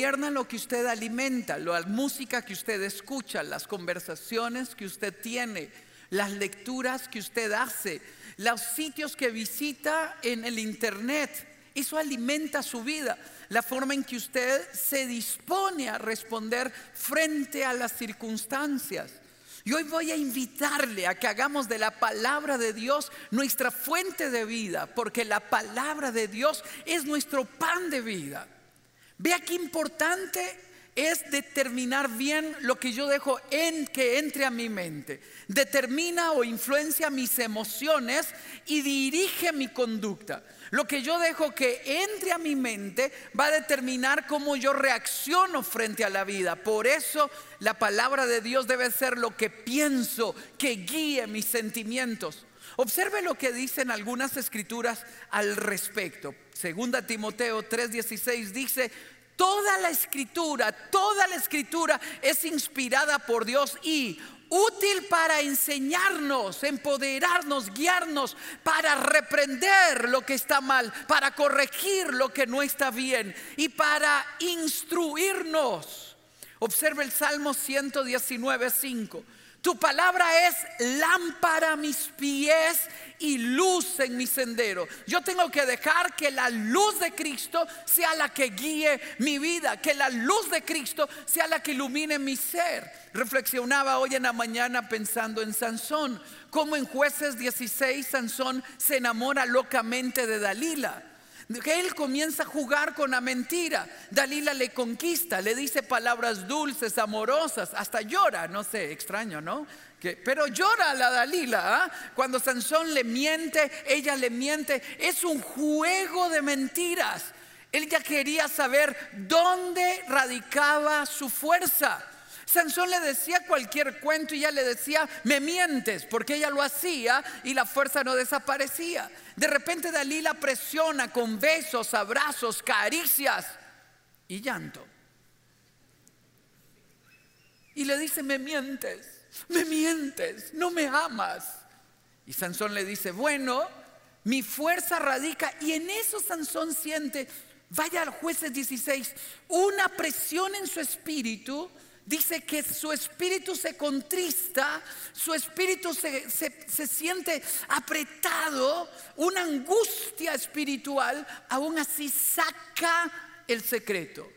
Lo que usted alimenta, la música que usted escucha, las conversaciones que usted tiene, las lecturas que usted hace, los sitios que visita en el Internet. Eso alimenta su vida, la forma en que usted se dispone a responder frente a las circunstancias. Y hoy voy a invitarle a que hagamos de la palabra de Dios nuestra fuente de vida, porque la palabra de Dios es nuestro pan de vida. Vea qué importante es determinar bien lo que yo dejo en que entre a mi mente. Determina o influencia mis emociones y dirige mi conducta. Lo que yo dejo que entre a mi mente va a determinar cómo yo reacciono frente a la vida. Por eso la palabra de Dios debe ser lo que pienso, que guíe mis sentimientos. Observe lo que dicen algunas escrituras al respecto. Segunda Timoteo 3:16 dice, toda la escritura, toda la escritura es inspirada por Dios y útil para enseñarnos, empoderarnos, guiarnos, para reprender lo que está mal, para corregir lo que no está bien y para instruirnos. Observe el Salmo 119, 5. Tu palabra es lámpara a mis pies y luz en mi sendero. Yo tengo que dejar que la luz de Cristo sea la que guíe mi vida, que la luz de Cristo sea la que ilumine mi ser. Reflexionaba hoy en la mañana pensando en Sansón, como en jueces 16 Sansón se enamora locamente de Dalila que él comienza a jugar con la mentira. Dalila le conquista, le dice palabras dulces, amorosas, hasta llora, no sé, extraño, ¿no? pero llora la Dalila. ¿ah? Cuando Sansón le miente, ella le miente. Es un juego de mentiras. Él ya quería saber dónde radicaba su fuerza. Sansón le decía cualquier cuento y ella le decía, me mientes, porque ella lo hacía y la fuerza no desaparecía. De repente Dalila presiona con besos, abrazos, caricias y llanto. Y le dice, me mientes, me mientes, no me amas. Y Sansón le dice, bueno, mi fuerza radica y en eso Sansón siente, vaya al jueces 16, una presión en su espíritu dice que su espíritu se contrista, su espíritu se, siente apretado, una angustia espiritual, aún así saca el secreto.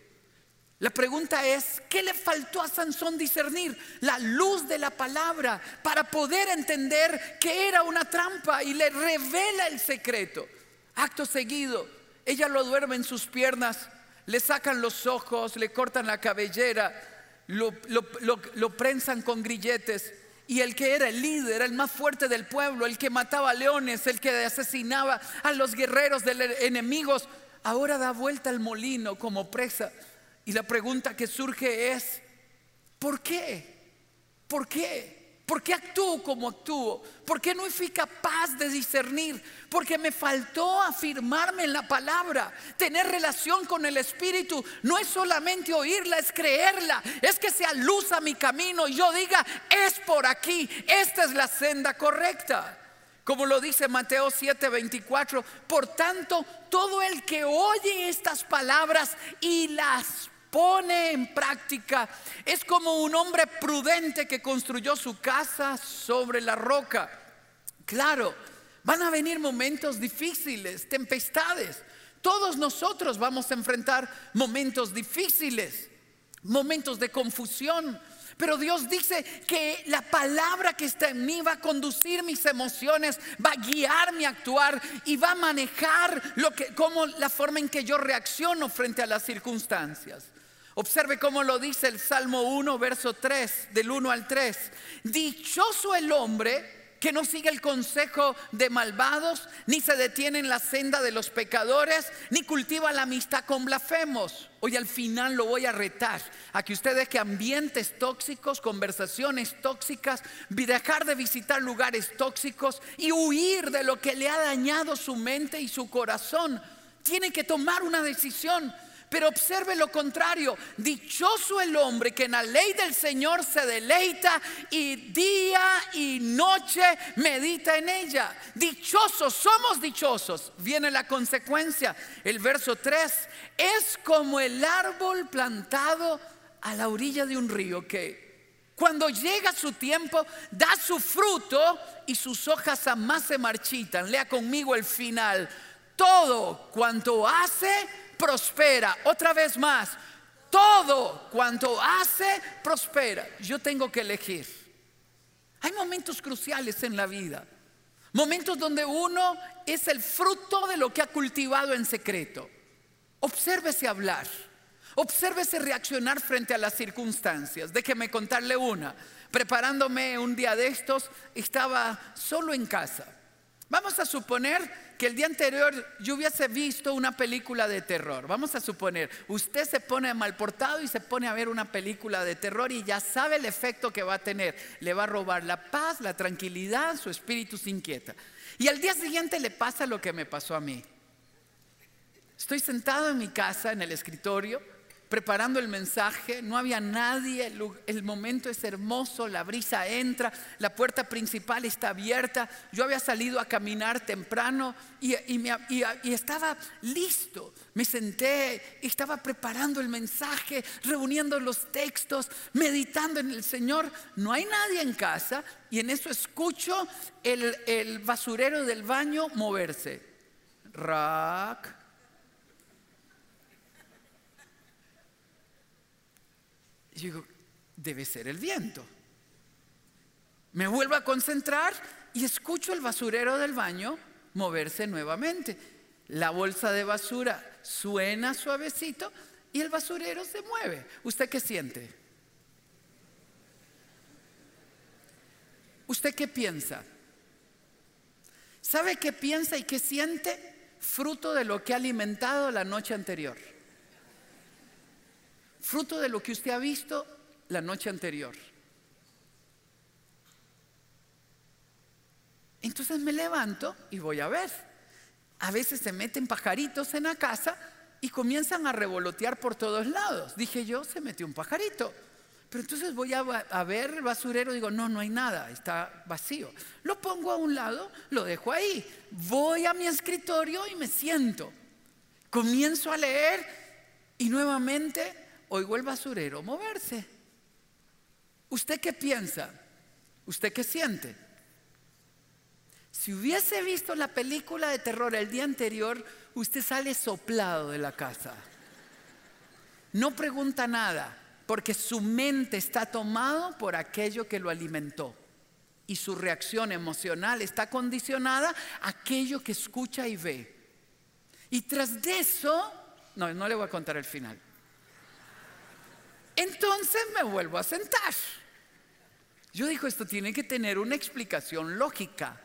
La pregunta es, ¿qué le faltó a Sansón discernir? La luz de la palabra para poder entender que era una trampa y le revela el secreto. Acto seguido, ella lo duerme en sus piernas, le sacan los ojos, le cortan la cabellera, lo, prensan con grilletes. Y el que era el líder, el más fuerte del pueblo, el que mataba leones, el que asesinaba a los guerreros de los enemigos, ahora da vuelta al molino como presa. Y la pregunta que surge es, ¿por qué? ¿Por qué? ¿Por qué actúo como actúo? ¿Por qué no fui capaz de discernir? Porque me faltó afirmarme en la palabra. Tener relación con el Espíritu no es solamente oírla, es creerla. Es que sea luz a mi camino y yo diga, es por aquí, esta es la senda correcta. Como lo dice Mateo 7:24, por tanto, todo el que oye estas palabras y las pone en práctica. Es como un hombre prudente que construyó su casa sobre la roca. Claro, van a venir momentos difíciles, tempestades. Todos nosotros vamos a enfrentar momentos difíciles, momentos de confusión. Pero Dios dice que la palabra que está en mí va a conducir mis emociones, va a guiar mi actuar y va a manejar lo que, como la forma en que yo reacciono frente a las circunstancias. Observe cómo lo dice el Salmo 1, verso 3, del 1 al 3. Dichoso el hombre que no sigue el consejo de malvados, ni se detiene en la senda de los pecadores, ni cultiva la amistad con blasfemos. Hoy al final lo voy a retar a que usted deje ambientes tóxicos, conversaciones tóxicas, dejar de visitar lugares tóxicos y huir de lo que le ha dañado su mente y su corazón. Tiene que tomar una decisión Pero observe lo contrario. Dichoso el hombre que en la ley del Señor se deleita y día y noche medita en ella. Dichosos, somos dichosos. Viene la consecuencia. El verso 3 es como el árbol plantado a la orilla de un río que cuando llega su tiempo da su fruto y sus hojas jamás se marchitan. Lea conmigo el final. Todo cuanto hace prospera. Otra vez más, todo cuanto hace prospera. Yo tengo que elegir. Hay momentos cruciales en la vida. Momentos donde uno es el fruto de lo que ha cultivado en secreto. Obsérvese hablar. Obsérvese reaccionar frente a las circunstancias. Déjeme contarle una. Preparándome un día de estos, estaba solo en casa. Vamos a suponer que el día anterior yo hubiese visto una película de terror. Vamos a suponer, usted se pone mal portado y se pone a ver una película de terror y ya sabe el efecto que va a tener. Le va a robar la paz, la tranquilidad, su espíritu se inquieta. Y al día siguiente le pasa lo que me pasó a mí. Estoy sentado en mi casa, en el escritorio, preparando el mensaje, no había nadie, el, momento es hermoso, la brisa entra, la puerta principal está abierta, yo había salido a caminar temprano y, y estaba listo, me senté, estaba preparando el mensaje, reuniendo los textos, meditando en el Señor, no hay nadie en casa y en eso escucho el, el basurero del baño moverse. Rack Yo digo, debe ser el viento. Me vuelvo a concentrar y escucho el basurero del baño moverse nuevamente. La bolsa de basura suena suavecito y el basurero se mueve. ¿Usted qué siente? ¿Usted qué piensa? ¿Sabe qué piensa y qué siente? Fruto de lo que ha alimentado la noche anterior fruto de lo que usted ha visto la noche anterior. Entonces me levanto y voy a ver. A veces se meten pajaritos en la casa y comienzan a revolotear por todos lados. Dije yo, se metió un pajarito. Pero entonces voy a, ver el basurero y digo, no, no hay nada, está vacío. Lo pongo a un lado, lo dejo ahí. Voy a mi escritorio y me siento. Comienzo a leer y nuevamente oigo el basurero moverse. ¿Usted qué piensa? ¿Usted qué siente? Si hubiese visto la película de terror el día anterior, usted sale soplado de la casa. No pregunta nada, porque su mente está tomado por aquello que lo alimentó. Y su reacción emocional está condicionada a aquello que escucha y ve. Y tras de eso, no, no le voy a contar el final. Entonces me vuelvo a sentar. Yo digo, esto tiene que tener una explicación lógica.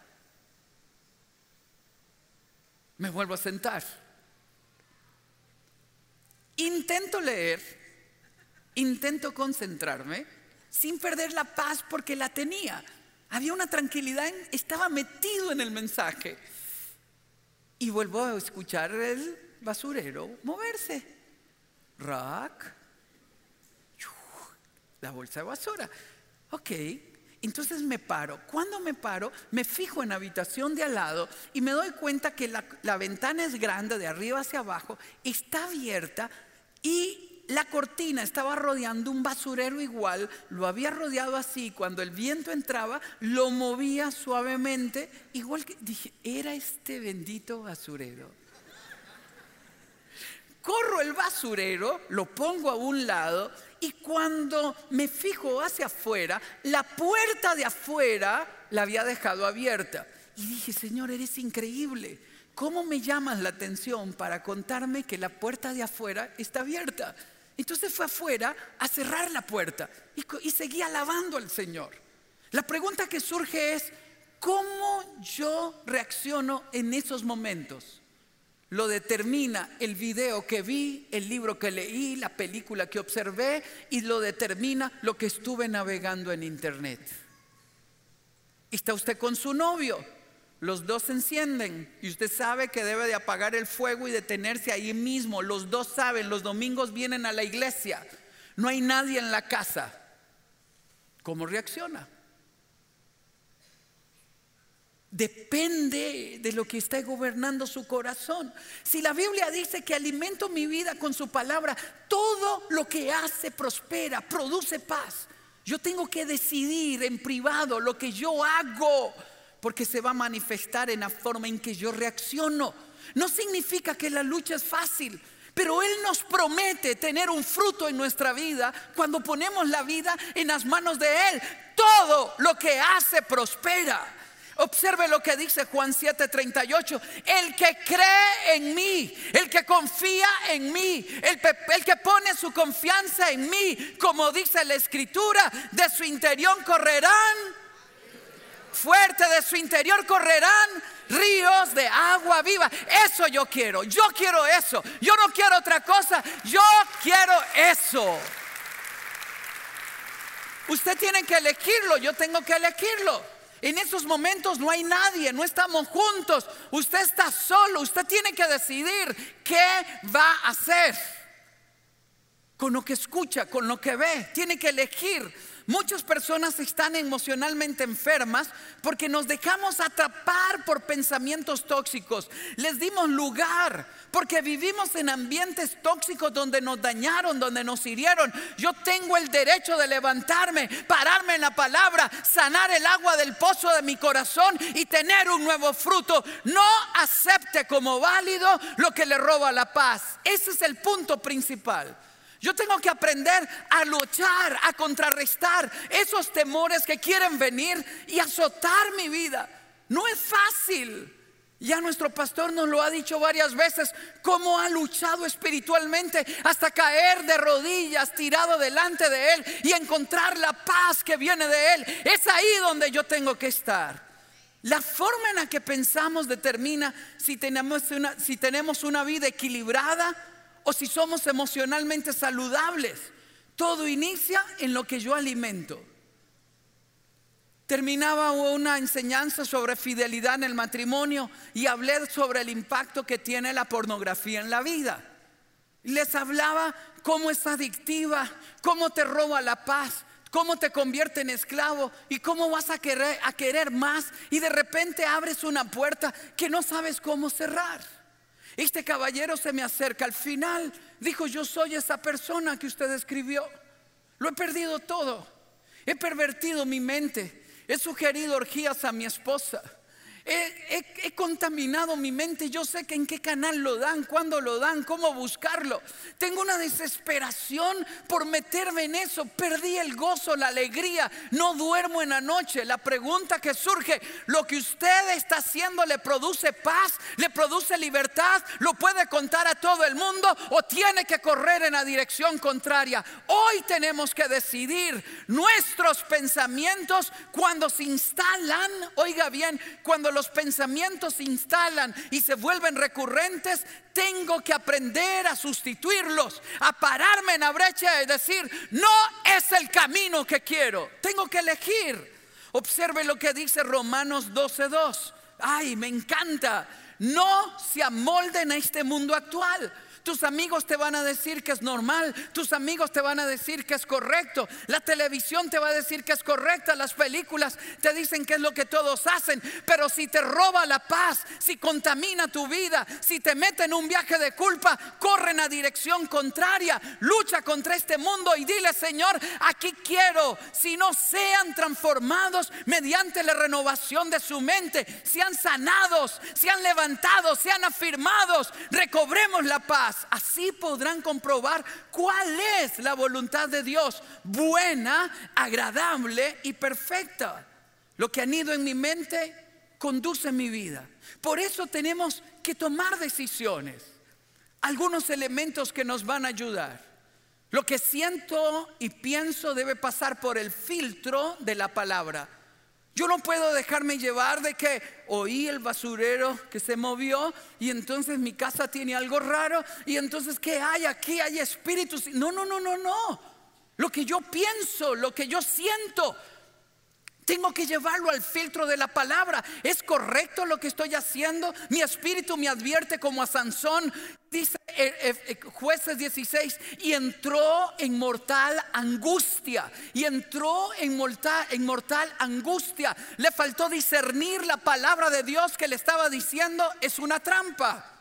Me vuelvo a sentar. Intento leer, intento concentrarme sin perder la paz porque la tenía. Había una tranquilidad, estaba metido en el mensaje. Y vuelvo a escuchar el basurero moverse. Rack, la bolsa de basura. Ok, entonces me paro. Cuando me paro, me fijo en la habitación de al lado y me doy cuenta que la, ventana es grande, de arriba hacia abajo, está abierta y la cortina estaba rodeando un basurero igual, lo había rodeado así, cuando el viento entraba, lo movía suavemente, igual que dije, era este bendito basurero. Corro el basurero, lo pongo a un lado y cuando me fijo hacia afuera, la puerta de afuera la había dejado abierta. Y dije, Señor, eres increíble. ¿Cómo me llamas la atención para contarme que la puerta de afuera está abierta? Entonces fue afuera a cerrar la puerta y, y seguí alabando al Señor. La pregunta que surge es, ¿cómo yo reacciono en esos momentos? Lo determina el video que vi, el libro que leí, la película que observé y lo determina lo que estuve navegando en internet. Está usted con su novio, los dos se encienden y usted sabe que debe de apagar el fuego y detenerse ahí mismo. Los dos saben, los domingos vienen a la iglesia, no hay nadie en la casa. ¿Cómo reacciona? Depende de lo que esté gobernando su corazón. Si la Biblia dice que alimento mi vida con su palabra, todo lo que hace prospera, produce paz. Yo tengo que decidir en privado lo que yo hago, porque se va a manifestar en la forma en que yo reacciono. No significa que la lucha es fácil, pero Él nos promete tener un fruto en nuestra vida cuando ponemos la vida en las manos de Él. Todo lo que hace prospera. Observe lo que dice Juan 7:38. El que cree en mí, el que confía en mí, el, el, que pone su confianza en mí, como dice la escritura, de su interior correrán, fuerte de su interior correrán ríos de agua viva. Eso yo quiero, yo quiero eso. Yo no quiero otra cosa, yo quiero eso. Usted tiene que elegirlo, yo tengo que elegirlo. En esos momentos no hay nadie, no estamos juntos. Usted está solo, usted tiene que decidir qué va a hacer con lo que escucha, con lo que ve. Tiene que elegir Muchas personas están emocionalmente enfermas porque nos dejamos atrapar por pensamientos tóxicos. Les dimos lugar porque vivimos en ambientes tóxicos donde nos dañaron, donde nos hirieron. Yo tengo el derecho de levantarme, pararme en la palabra, sanar el agua del pozo de mi corazón y tener un nuevo fruto. No acepte como válido lo que le roba la paz. Ese es el punto principal. Yo tengo que aprender a luchar, a contrarrestar esos temores que quieren venir y azotar mi vida. No es fácil. Ya nuestro pastor nos lo ha dicho varias veces, cómo ha luchado espiritualmente hasta caer de rodillas tirado delante de Él y encontrar la paz que viene de Él. Es ahí donde yo tengo que estar. La forma en la que pensamos determina si tenemos una, si tenemos una vida equilibrada o si somos emocionalmente saludables. Todo inicia en lo que yo alimento. Terminaba una enseñanza sobre fidelidad en el matrimonio y hablé sobre el impacto que tiene la pornografía en la vida. Les hablaba cómo es adictiva, cómo te roba la paz, cómo te convierte en esclavo y cómo vas a querer, a querer más y de repente abres una puerta que no sabes cómo cerrar. Este caballero se me acerca al final. Dijo, yo soy esa persona que usted escribió. Lo he perdido todo. He pervertido mi mente. He sugerido orgías a mi esposa. He, contaminado mi mente. Yo sé que en qué canal lo dan, cuándo lo dan, cómo buscarlo. Tengo una desesperación por meterme en eso. Perdí el gozo, la alegría. No duermo en la noche. La pregunta que surge, ¿lo que usted está haciendo le produce paz? ¿Le produce libertad? ¿Lo puede contar a todo el mundo o tiene que correr en la dirección contraria? Hoy tenemos que decidir nuestros pensamientos cuando se instalan, oiga bien, cuando los pensamientos se instalan y se vuelven recurrentes, tengo que aprender a sustituirlos, a pararme en la brecha y decir, no es el camino que quiero, tengo que elegir. Observe lo que dice Romanos 12.2. Ay, me encanta. No se amolden a este mundo actual tus amigos te van a decir que es normal. Tus amigos te van a decir que es correcto. La televisión te va a decir que es correcta. Las películas te dicen que es lo que todos hacen. Pero si te roba la paz, si contamina tu vida, si te mete en un viaje de culpa, corre en la dirección contraria. Lucha contra este mundo y dile, Señor, aquí quiero. Si no sean transformados mediante la renovación de su mente, sean sanados, sean levantados, sean afirmados, recobremos la paz. Así podrán comprobar cuál es la voluntad de Dios, buena, agradable y perfecta. Lo que han ido en mi mente conduce mi vida. Por eso tenemos que tomar decisiones. Algunos elementos que nos van a ayudar. Lo que siento y pienso debe pasar por el filtro de la palabra. Yo no puedo dejarme llevar de que oí el basurero que se movió y entonces mi casa tiene algo raro y entonces ¿qué hay aquí? Hay espíritus. No, no, no, no, no. Lo que yo pienso, lo que yo siento, Tengo que llevarlo al filtro de la palabra. ¿Es correcto lo que estoy haciendo? Mi espíritu me advierte como a Sansón, dice eh, eh, eh, jueces 16, y entró en mortal angustia. Y entró en mortal, en mortal angustia. Le faltó discernir la palabra de Dios que le estaba diciendo, es una trampa.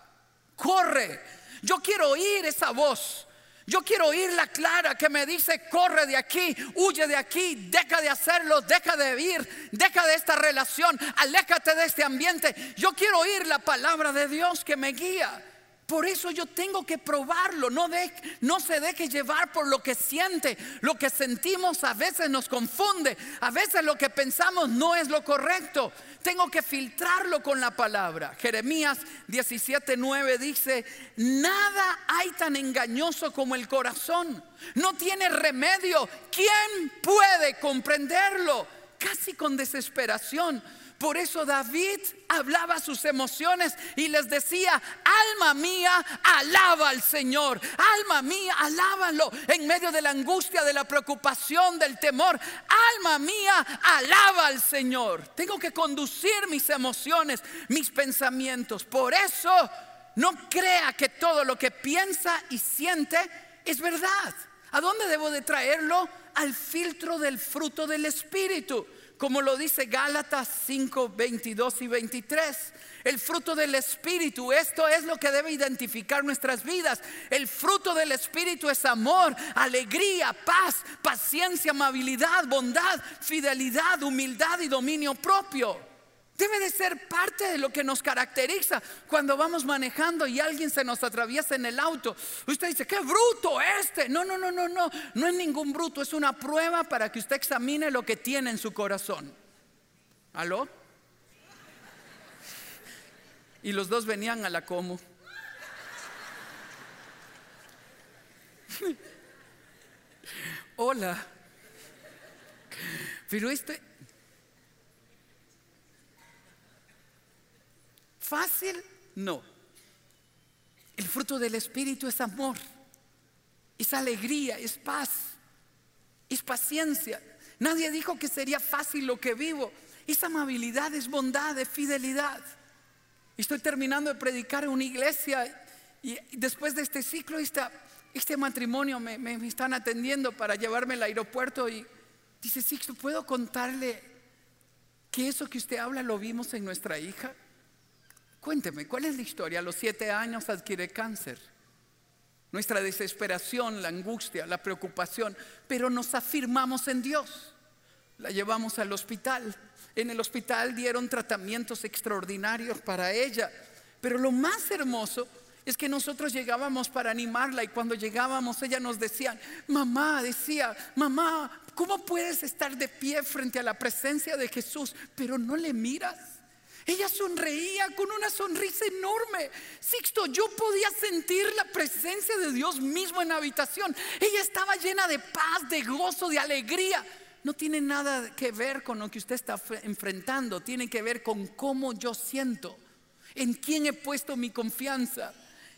Corre. Yo quiero oír esa voz. Yo quiero oír la clara que me dice, corre de aquí, huye de aquí, deja de hacerlo, deja de ir, deja de esta relación, aléjate de este ambiente. Yo quiero oír la palabra de Dios que me guía. Por eso yo tengo que probarlo, no, se deje llevar por lo que siente, lo que sentimos a veces nos confunde, a veces lo que pensamos no es lo correcto. Tengo que filtrarlo con la palabra. Jeremías 17:9 dice, nada hay tan engañoso como el corazón, no tiene remedio. ¿Quién puede comprenderlo? Casi con desesperación por eso David hablaba sus emociones y les decía, alma mía, alaba al Señor. Alma mía, alábalo en medio de la angustia, de la preocupación, del temor. Alma mía, alaba al Señor. Tengo que conducir mis emociones, mis pensamientos. Por eso no crea que todo lo que piensa y siente es verdad. ¿A dónde debo de traerlo? Al filtro del fruto del Espíritu como lo dice Gálatas 5, 22 y 23. El fruto del Espíritu, esto es lo que debe identificar nuestras vidas. El fruto del Espíritu es amor, alegría, paz, paciencia, amabilidad, bondad, fidelidad, humildad y dominio propio. Debe de ser parte de lo que nos caracteriza cuando vamos manejando y alguien se nos atraviesa en el auto. Usted dice, qué bruto este. No, no, no, no, no. No es ningún bruto, es una prueba para que usted examine lo que tiene en su corazón. ¿Aló? Y los dos venían a la como. Hola. Pero este, Fácil, no. El fruto del Espíritu es amor, es alegría, es paz, es paciencia. Nadie dijo que sería fácil lo que vivo. Es amabilidad, es bondad, es fidelidad. Estoy terminando de predicar en una iglesia y después de este ciclo, este matrimonio me, están atendiendo para llevarme al aeropuerto y dice, Sixto, ¿puedo contarle que eso que usted habla lo vimos en nuestra hija? Cuénteme, ¿cuál es la historia? A los siete años adquiere cáncer. Nuestra desesperación, la angustia, la preocupación, pero nos afirmamos en Dios. La llevamos al hospital. En el hospital dieron tratamientos extraordinarios para ella. Pero lo más hermoso es que nosotros llegábamos para animarla y cuando llegábamos ella nos decía, mamá, decía, mamá, ¿cómo puedes estar de pie frente a la presencia de Jesús, pero no le miras? Ella sonreía con una sonrisa enorme. Sixto, yo podía sentir la presencia de Dios mismo en la habitación. Ella estaba llena de paz, de gozo, de alegría. No tiene nada que ver con lo que usted está enfrentando, tiene que ver con cómo yo siento, en quién he puesto mi confianza.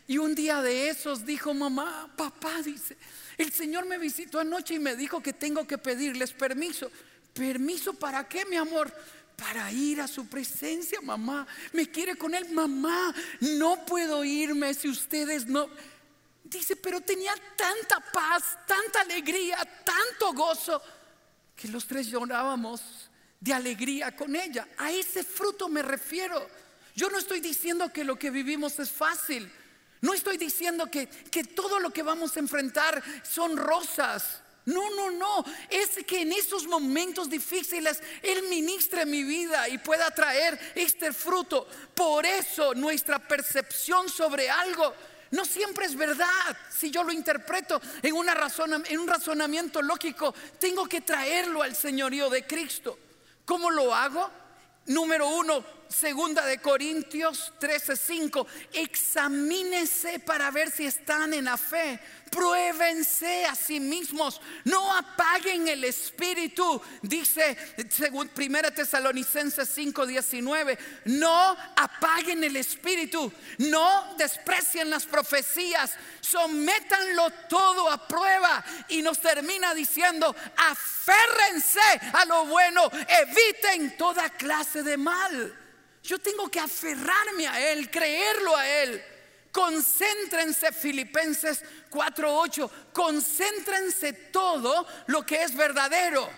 Y un día de esos dijo mamá, papá, dice, el Señor me visitó anoche y me dijo que tengo que pedirles permiso. ¿Permiso para qué, mi amor? Para ir a su presencia, mamá. Me quiere con él, mamá. No puedo irme si ustedes no... Dice, pero tenía tanta paz, tanta alegría, tanto gozo, que los tres llorábamos de alegría con ella. A ese fruto me refiero. Yo no estoy diciendo que lo que vivimos es fácil. No estoy diciendo que, que todo lo que vamos a enfrentar son rosas. No, no, no. Es que en esos momentos difíciles Él ministre mi vida y pueda traer este fruto. Por eso nuestra percepción sobre algo no siempre es verdad. Si yo lo interpreto en, una en un razonamiento lógico, tengo que traerlo al señorío de Cristo. ¿Cómo lo hago? Número uno, segunda de Corintios 13:5, examínese para ver si están en la fe. Pruébense a sí mismos, no apaguen el espíritu, dice según Primera Tesalonicenses 5:19, no apaguen el espíritu, no desprecien las profecías, sométanlo todo a prueba y nos termina diciendo, aférrense a lo bueno, eviten toda clase de mal. Yo tengo que aferrarme a Él, creerlo a Él. Concéntrense, Filipenses 4:8, concéntrense todo lo que es verdadero.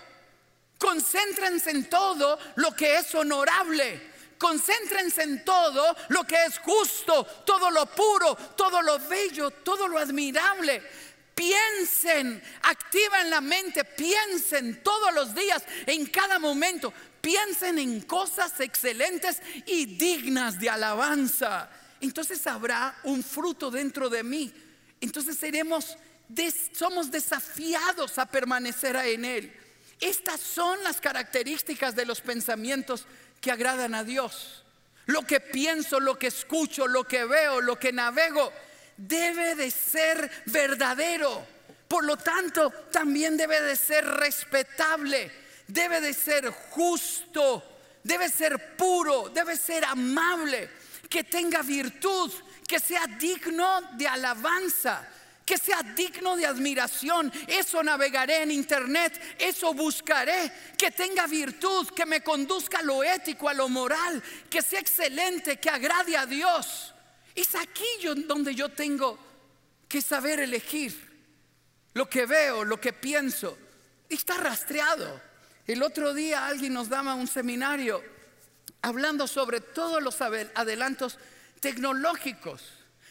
Concéntrense en todo lo que es honorable. Concéntrense en todo lo que es justo, todo lo puro, todo lo bello, todo lo admirable. Piensen, activen la mente, piensen todos los días, en cada momento. Piensen en cosas excelentes y dignas de alabanza entonces habrá un fruto dentro de mí. Entonces seremos, somos desafiados a permanecer en Él. Estas son las características de los pensamientos que agradan a Dios. Lo que pienso, lo que escucho, lo que veo, lo que navego, debe de ser verdadero. Por lo tanto, también debe de ser respetable, debe de ser justo, debe ser puro, debe ser amable que tenga virtud, que sea digno de alabanza, que sea digno de admiración. Eso navegaré en internet, eso buscaré, que tenga virtud, que me conduzca a lo ético, a lo moral, que sea excelente, que agrade a Dios. Es aquí donde yo tengo que saber elegir lo que veo, lo que pienso. Está rastreado. El otro día alguien nos daba un seminario hablando sobre todos los adelantos tecnológicos.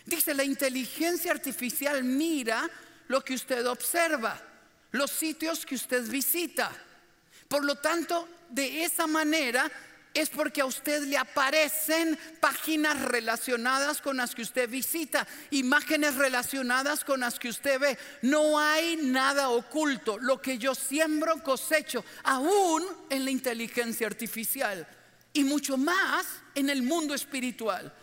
Dice, la inteligencia artificial mira lo que usted observa, los sitios que usted visita. Por lo tanto, de esa manera es porque a usted le aparecen páginas relacionadas con las que usted visita, imágenes relacionadas con las que usted ve. No hay nada oculto. Lo que yo siembro cosecho, aún en la inteligencia artificial y mucho más en el mundo espiritual.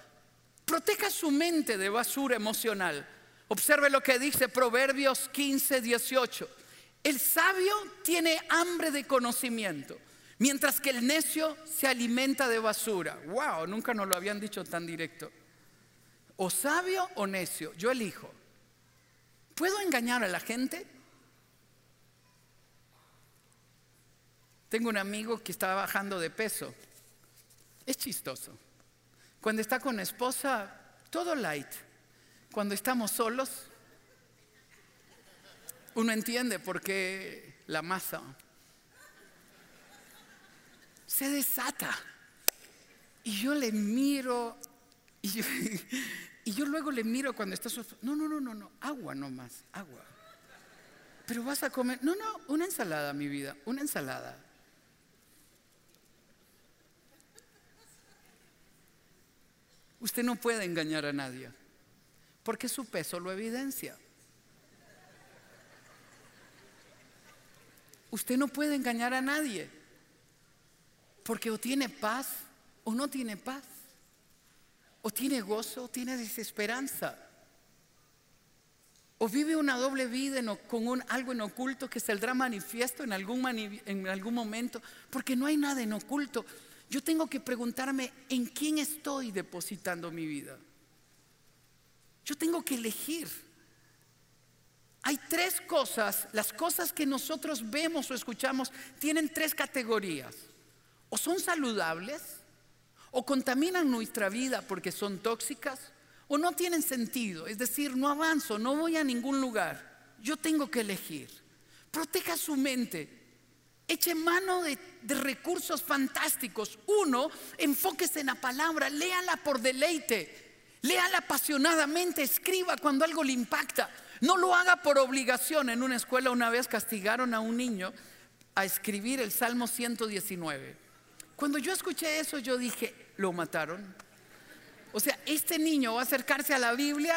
Proteja su mente de basura emocional. Observe lo que dice Proverbios 15, 18. El sabio tiene hambre de conocimiento, mientras que el necio se alimenta de basura. Wow, nunca nos lo habían dicho tan directo. O sabio o necio, yo elijo. ¿Puedo engañar a la gente? Tengo un amigo que estaba bajando de peso es chistoso. Cuando está con esposa, todo light. Cuando estamos solos, uno entiende por qué la masa se desata. Y yo le miro, y yo, luego le miro cuando está solo. No, no, no, no, no, agua nomás, agua. Pero vas a comer, no, no, una ensalada, mi vida, una ensalada. Usted no puede engañar a nadie, porque su peso lo evidencia. Usted no puede engañar a nadie, porque o tiene paz o no tiene paz, o tiene gozo o tiene desesperanza, o vive una doble vida con algo en oculto que saldrá manifiesto en algún, en algún momento, porque no hay nada en oculto. Yo tengo que preguntarme en quién estoy depositando mi vida. Yo tengo que elegir. Hay tres cosas, las cosas que nosotros vemos o escuchamos tienen tres categorías. O son saludables, o contaminan nuestra vida porque son tóxicas, o no tienen sentido. Es decir, no avanzo, no voy a ningún lugar. Yo tengo que elegir. Proteja su mente. Eche mano de, recursos fantásticos. Uno, enfóquese en la palabra, léala por deleite, léala apasionadamente, escriba cuando algo le impacta. No lo haga por obligación. En una escuela una vez castigaron a un niño a escribir el Salmo 119. Cuando yo escuché eso, yo dije, lo mataron. O sea, este niño va a acercarse a la Biblia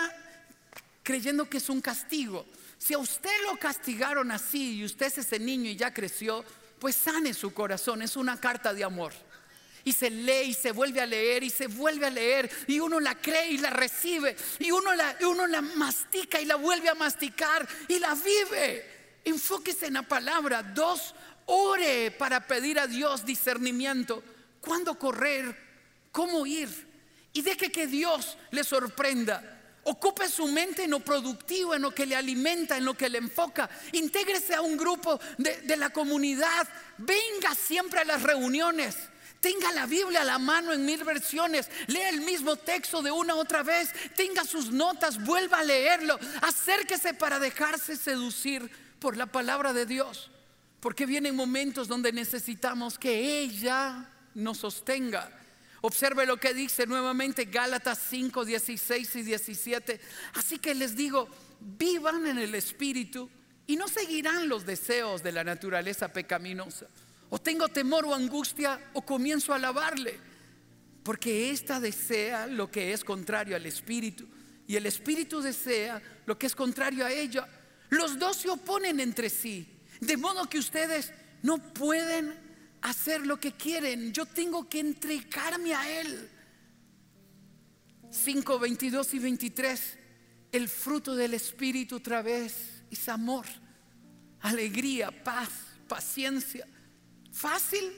creyendo que es un castigo. Si a usted lo castigaron así y usted es ese niño y ya creció, pues sane su corazón, es una carta de amor. y se lee y se vuelve a leer y se vuelve a leer y uno la cree y la recibe y uno la, uno la mastica y la vuelve a masticar y la vive. Enfóquese en la palabra. Dos, ore para pedir a Dios discernimiento. ¿Cuándo correr? ¿Cómo ir? Y deje que Dios le sorprenda. Ocupe su mente en lo productivo, en lo que le alimenta, en lo que le enfoca. Intégrese a un grupo de, de la comunidad. Venga siempre a las reuniones. Tenga la Biblia a la mano en mil versiones. Lea el mismo texto de una otra vez. Tenga sus notas, vuelva a leerlo. Acérquese para dejarse seducir por la palabra de Dios. Porque vienen momentos donde necesitamos que ella nos sostenga. Observe lo que dice nuevamente Gálatas 5, 16 y 17. Así que les digo, vivan en el Espíritu y no seguirán los deseos de la naturaleza pecaminosa. O tengo temor o angustia o comienzo a alabarle. Porque ésta desea lo que es contrario al Espíritu y el Espíritu desea lo que es contrario a ella. Los dos se oponen entre sí. De modo que ustedes no pueden hacer lo que quieren. Yo tengo que entregarme a Él. 5, 22 y 23. El fruto del Espíritu otra vez es amor, alegría, paz, paciencia. ¿Fácil?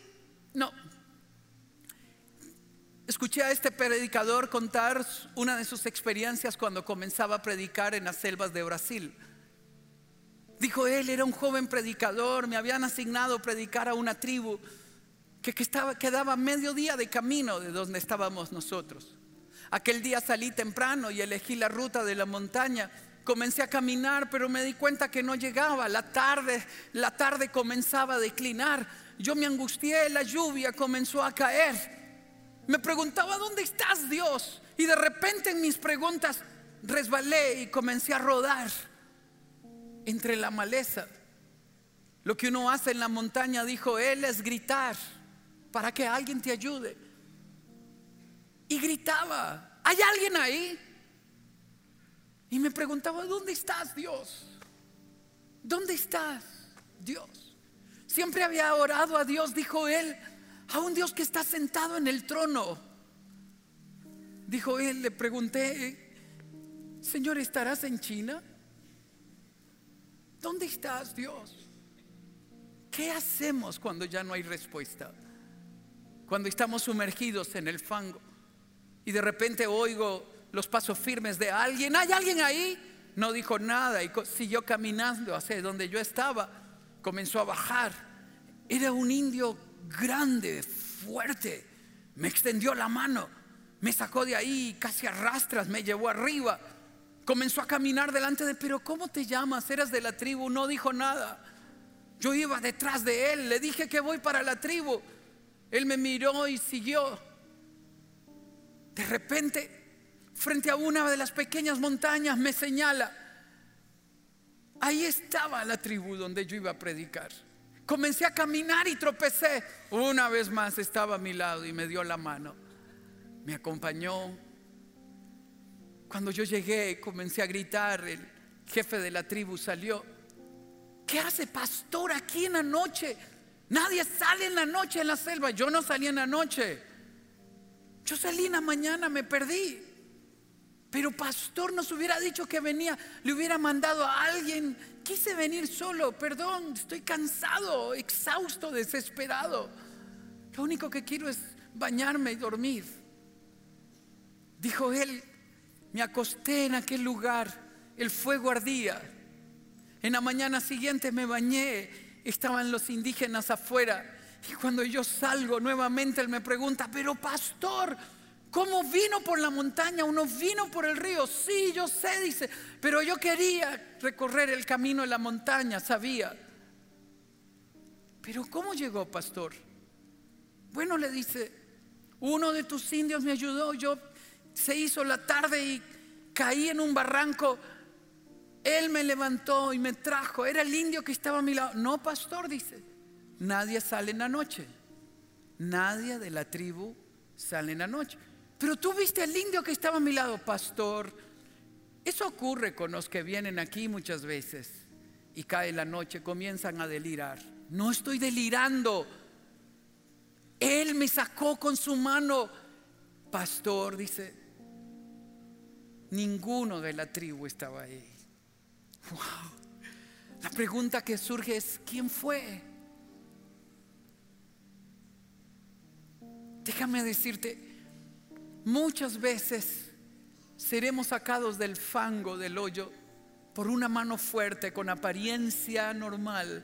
No. Escuché a este predicador contar una de sus experiencias cuando comenzaba a predicar en las selvas de Brasil. Dijo él, era un joven predicador, me habían asignado predicar a una tribu que, quedaba medio día de camino de donde estábamos nosotros. Aquel día salí temprano y elegí la ruta de la montaña. Comencé a caminar, pero me di cuenta que no llegaba. La tarde, la tarde comenzaba a declinar. Yo me angustié, la lluvia comenzó a caer. Me preguntaba, ¿dónde estás, Dios? Y de repente en mis preguntas resbalé y comencé a rodar entre la maleza. Lo que uno hace en la montaña, dijo él, es gritar para que alguien te ayude. Y gritaba, ¿hay alguien ahí? Y me preguntaba, ¿dónde estás Dios? ¿Dónde estás Dios? Siempre había orado a Dios, dijo él, a un Dios que está sentado en el trono. Dijo él, le pregunté, Señor, ¿estarás en China? ¿Dónde estás Dios? ¿Qué hacemos cuando ya no hay respuesta? cuando estamos sumergidos en el fango y de repente oigo los pasos firmes de alguien, ¿hay alguien ahí? No dijo nada y siguió caminando hacia donde yo estaba. Comenzó a bajar. Era un indio grande, fuerte. Me extendió la mano, me sacó de ahí, casi arrastras, me llevó arriba. Comenzó a caminar delante de, pero ¿cómo te llamas? Eras de la tribu, no dijo nada. Yo iba detrás de él, le dije que voy para la tribu. Él me miró y siguió. De repente, frente a una de las pequeñas montañas, me señala. Ahí estaba la tribu donde yo iba a predicar. Comencé a caminar y tropecé. Una vez más estaba a mi lado y me dio la mano. Me acompañó. Cuando yo llegué, comencé a gritar. El jefe de la tribu salió. ¿Qué hace pastor aquí en la noche? Nadie sale en la noche en la selva. Yo no salí en la noche. Yo salí en la mañana, me perdí. Pero pastor nos hubiera dicho que venía, le hubiera mandado a alguien. Quise venir solo, perdón, estoy cansado, exhausto, desesperado. Lo único que quiero es bañarme y dormir. Dijo él, me acosté en aquel lugar, el fuego ardía. En la mañana siguiente me bañé estaban los indígenas afuera. Y cuando yo salgo nuevamente, él me pregunta, pero pastor, ¿cómo vino por la montaña? Uno vino por el río. Sí, yo sé, dice, pero yo quería recorrer el camino de la montaña, sabía. Pero ¿cómo llegó, pastor? Bueno, le dice, uno de tus indios me ayudó, yo se hizo la tarde y caí en un barranco él me levantó y me trajo. Era el indio que estaba a mi lado. No, pastor, dice. Nadie sale en la noche. Nadie de la tribu sale en la noche. Pero tú viste al indio que estaba a mi lado, pastor. Eso ocurre con los que vienen aquí muchas veces y cae la noche, comienzan a delirar. No estoy delirando. Él me sacó con su mano. Pastor, dice, ninguno de la tribu estaba ahí. La pregunta que surge es, ¿quién fue? Déjame decirte, muchas veces seremos sacados del fango, del hoyo, por una mano fuerte, con apariencia normal,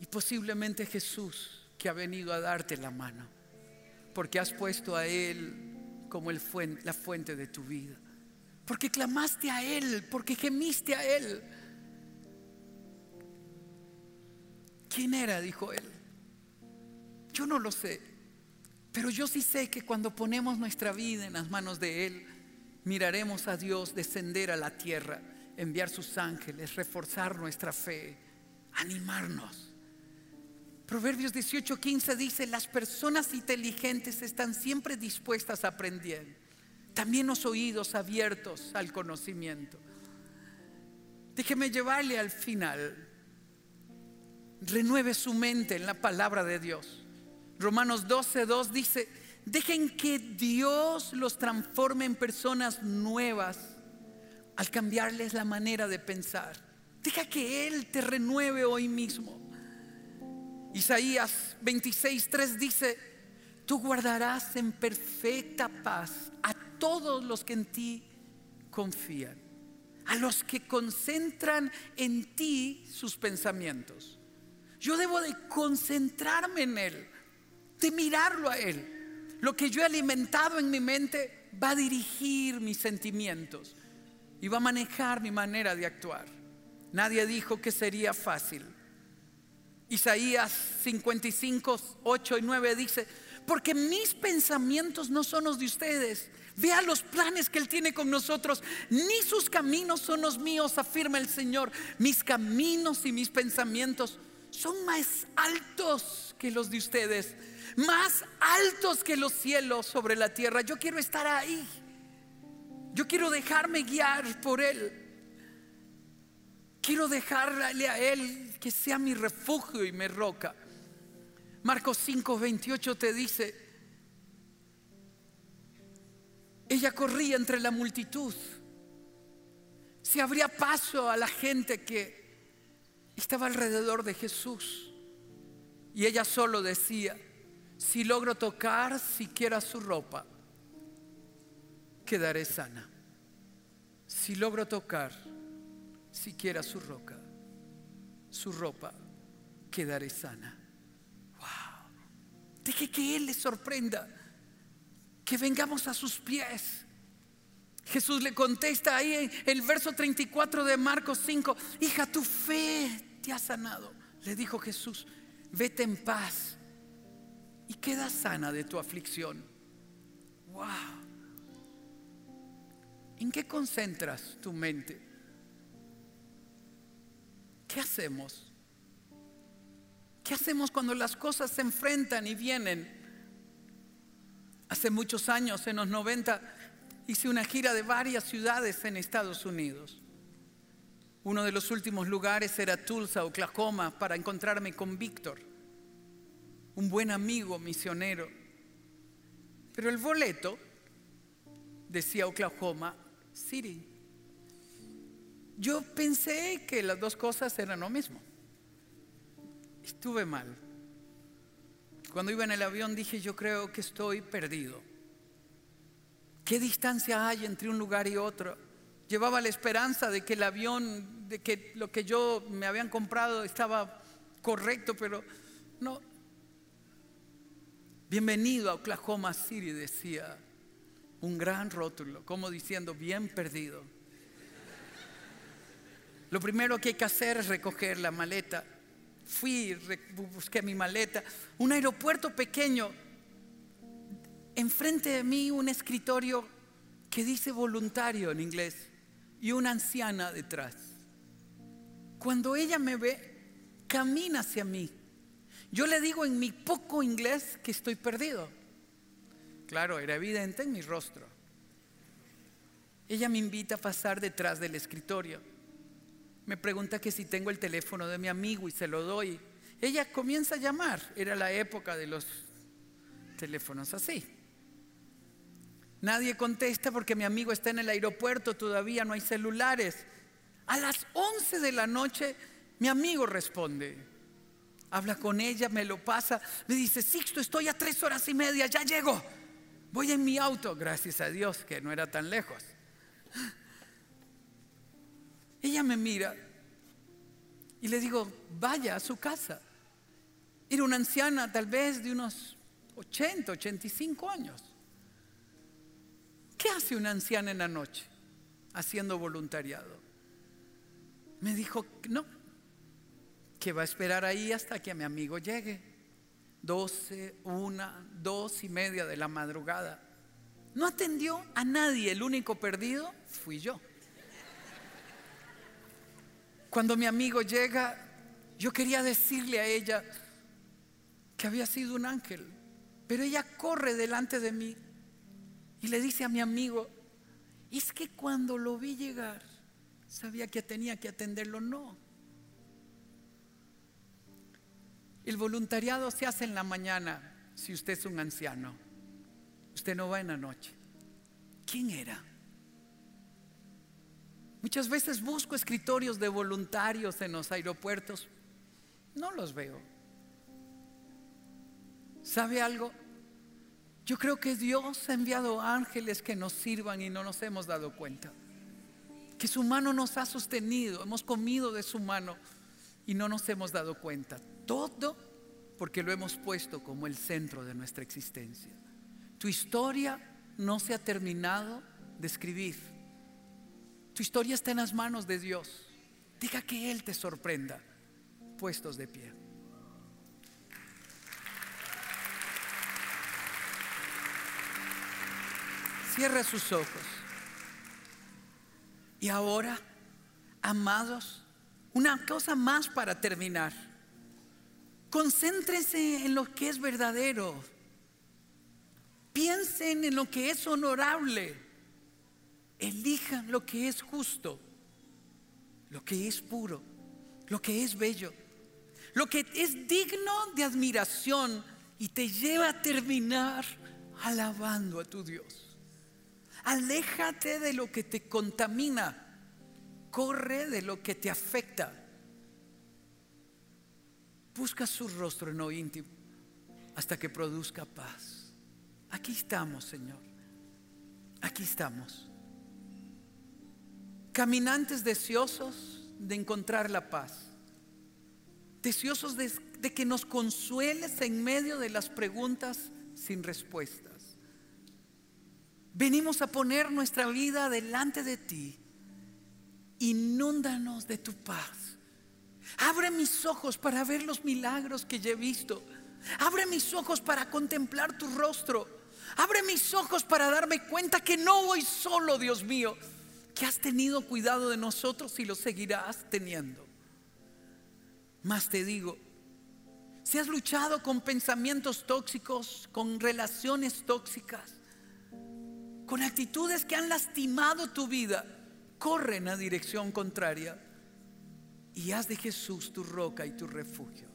y posiblemente Jesús que ha venido a darte la mano, porque has puesto a Él como el la fuente de tu vida, porque clamaste a Él, porque gemiste a Él. ¿Quién era? dijo Él. Yo no lo sé, pero yo sí sé que cuando ponemos nuestra vida en las manos de Él, miraremos a Dios descender a la tierra, enviar sus ángeles, reforzar nuestra fe, animarnos. Proverbios 18:15 dice, las personas inteligentes están siempre dispuestas a aprender. También los oídos abiertos al conocimiento. Déjeme llevarle al final. Renueve su mente en la palabra de Dios. Romanos 12:2 dice, dejen que Dios los transforme en personas nuevas al cambiarles la manera de pensar. Deja que Él te renueve hoy mismo. Isaías 26:3 dice, tú guardarás en perfecta paz a todos los que en ti confían, a los que concentran en ti sus pensamientos. Yo debo de concentrarme en Él, de mirarlo a Él. Lo que yo he alimentado en mi mente va a dirigir mis sentimientos y va a manejar mi manera de actuar. Nadie dijo que sería fácil. Isaías 55, 8 y 9 dice, porque mis pensamientos no son los de ustedes. Vea los planes que Él tiene con nosotros. Ni sus caminos son los míos, afirma el Señor. Mis caminos y mis pensamientos son más altos que los de ustedes. Más altos que los cielos sobre la tierra. Yo quiero estar ahí. Yo quiero dejarme guiar por Él. Quiero dejarle a Él que sea mi refugio y mi roca. Marcos 5, 28 te dice, ella corría entre la multitud, se abría paso a la gente que estaba alrededor de Jesús. Y ella solo decía, si logro tocar siquiera su ropa, quedaré sana. Si logro tocar siquiera su roca, su ropa, quedaré sana. Wow. Deje que Él le sorprenda. Que vengamos a sus pies. Jesús le contesta ahí en el verso 34 de Marcos 5, hija, tu fe te ha sanado. Le dijo Jesús, vete en paz y queda sana de tu aflicción. Wow. ¿En qué concentras tu mente? ¿Qué hacemos? ¿Qué hacemos cuando las cosas se enfrentan y vienen? Hace muchos años, en los 90, hice una gira de varias ciudades en Estados Unidos. Uno de los últimos lugares era Tulsa, Oklahoma, para encontrarme con Víctor, un buen amigo misionero. Pero el boleto decía Oklahoma City. Yo pensé que las dos cosas eran lo mismo. Estuve mal. Cuando iba en el avión dije, yo creo que estoy perdido. ¿Qué distancia hay entre un lugar y otro? Llevaba la esperanza de que el avión, de que lo que yo me habían comprado estaba correcto, pero no. Bienvenido a Oklahoma City, decía un gran rótulo, como diciendo, bien perdido. Lo primero que hay que hacer es recoger la maleta. Fui, busqué mi maleta. Un aeropuerto pequeño. Enfrente de mí un escritorio que dice voluntario en inglés y una anciana detrás. Cuando ella me ve, camina hacia mí. Yo le digo en mi poco inglés que estoy perdido. Claro, era evidente en mi rostro. Ella me invita a pasar detrás del escritorio. Me pregunta que si tengo el teléfono de mi amigo y se lo doy. Ella comienza a llamar. Era la época de los teléfonos así. Nadie contesta porque mi amigo está en el aeropuerto, todavía no hay celulares. A las 11 de la noche mi amigo responde. Habla con ella, me lo pasa, me dice, Sixto, estoy a tres horas y media, ya llego. Voy en mi auto, gracias a Dios que no era tan lejos. Ella me mira y le digo, vaya a su casa. Era una anciana tal vez de unos 80, 85 años. ¿Qué hace una anciana en la noche haciendo voluntariado? Me dijo, no, que va a esperar ahí hasta que mi amigo llegue. 12, una, dos y media de la madrugada. No atendió a nadie, el único perdido fui yo. Cuando mi amigo llega, yo quería decirle a ella que había sido un ángel, pero ella corre delante de mí y le dice a mi amigo, es que cuando lo vi llegar, sabía que tenía que atenderlo, no. El voluntariado se hace en la mañana si usted es un anciano. Usted no va en la noche. ¿Quién era? Muchas veces busco escritorios de voluntarios en los aeropuertos. No los veo. ¿Sabe algo? Yo creo que Dios ha enviado ángeles que nos sirvan y no nos hemos dado cuenta. Que su mano nos ha sostenido, hemos comido de su mano y no nos hemos dado cuenta. Todo porque lo hemos puesto como el centro de nuestra existencia. Tu historia no se ha terminado de escribir. Tu historia está en las manos de Dios. Diga que Él te sorprenda, puestos de pie. Cierra sus ojos. Y ahora, amados, una cosa más para terminar. Concéntrese en lo que es verdadero. Piensen en lo que es honorable. Elijan lo que es justo, lo que es puro, lo que es bello, lo que es digno de admiración y te lleva a terminar alabando a tu Dios. Aléjate de lo que te contamina. Corre de lo que te afecta. Busca su rostro en lo íntimo hasta que produzca paz. Aquí estamos, Señor. Aquí estamos. Caminantes deseosos de encontrar la paz. Deseosos de, que nos consueles en medio de las preguntas sin respuesta. Venimos a poner nuestra vida delante de ti. Inúndanos de tu paz. Abre mis ojos para ver los milagros que ya he visto. Abre mis ojos para contemplar tu rostro. Abre mis ojos para darme cuenta que no voy solo, Dios mío, que has tenido cuidado de nosotros y lo seguirás teniendo. Más te digo, si has luchado con pensamientos tóxicos, con relaciones tóxicas, con actitudes que han lastimado tu vida, corre en la dirección contraria y haz de Jesús tu roca y tu refugio.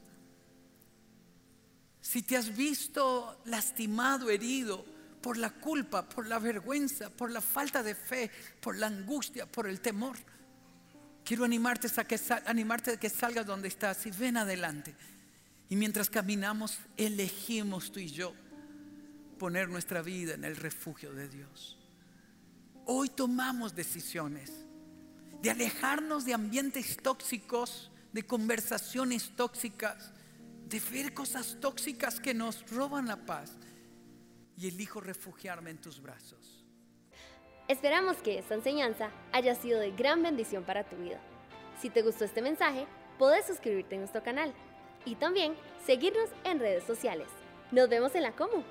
Si te has visto lastimado, herido por la culpa, por la vergüenza, por la falta de fe, por la angustia, por el temor, quiero animarte a que, animarte a que salgas donde estás y ven adelante. Y mientras caminamos, elegimos tú y yo poner nuestra vida en el refugio de Dios. Hoy tomamos decisiones de alejarnos de ambientes tóxicos, de conversaciones tóxicas, de ver cosas tóxicas que nos roban la paz. Y elijo refugiarme en tus brazos. Esperamos que esta enseñanza haya sido de gran bendición para tu vida. Si te gustó este mensaje, puedes suscribirte a nuestro canal y también seguirnos en redes sociales. Nos vemos en la Comu.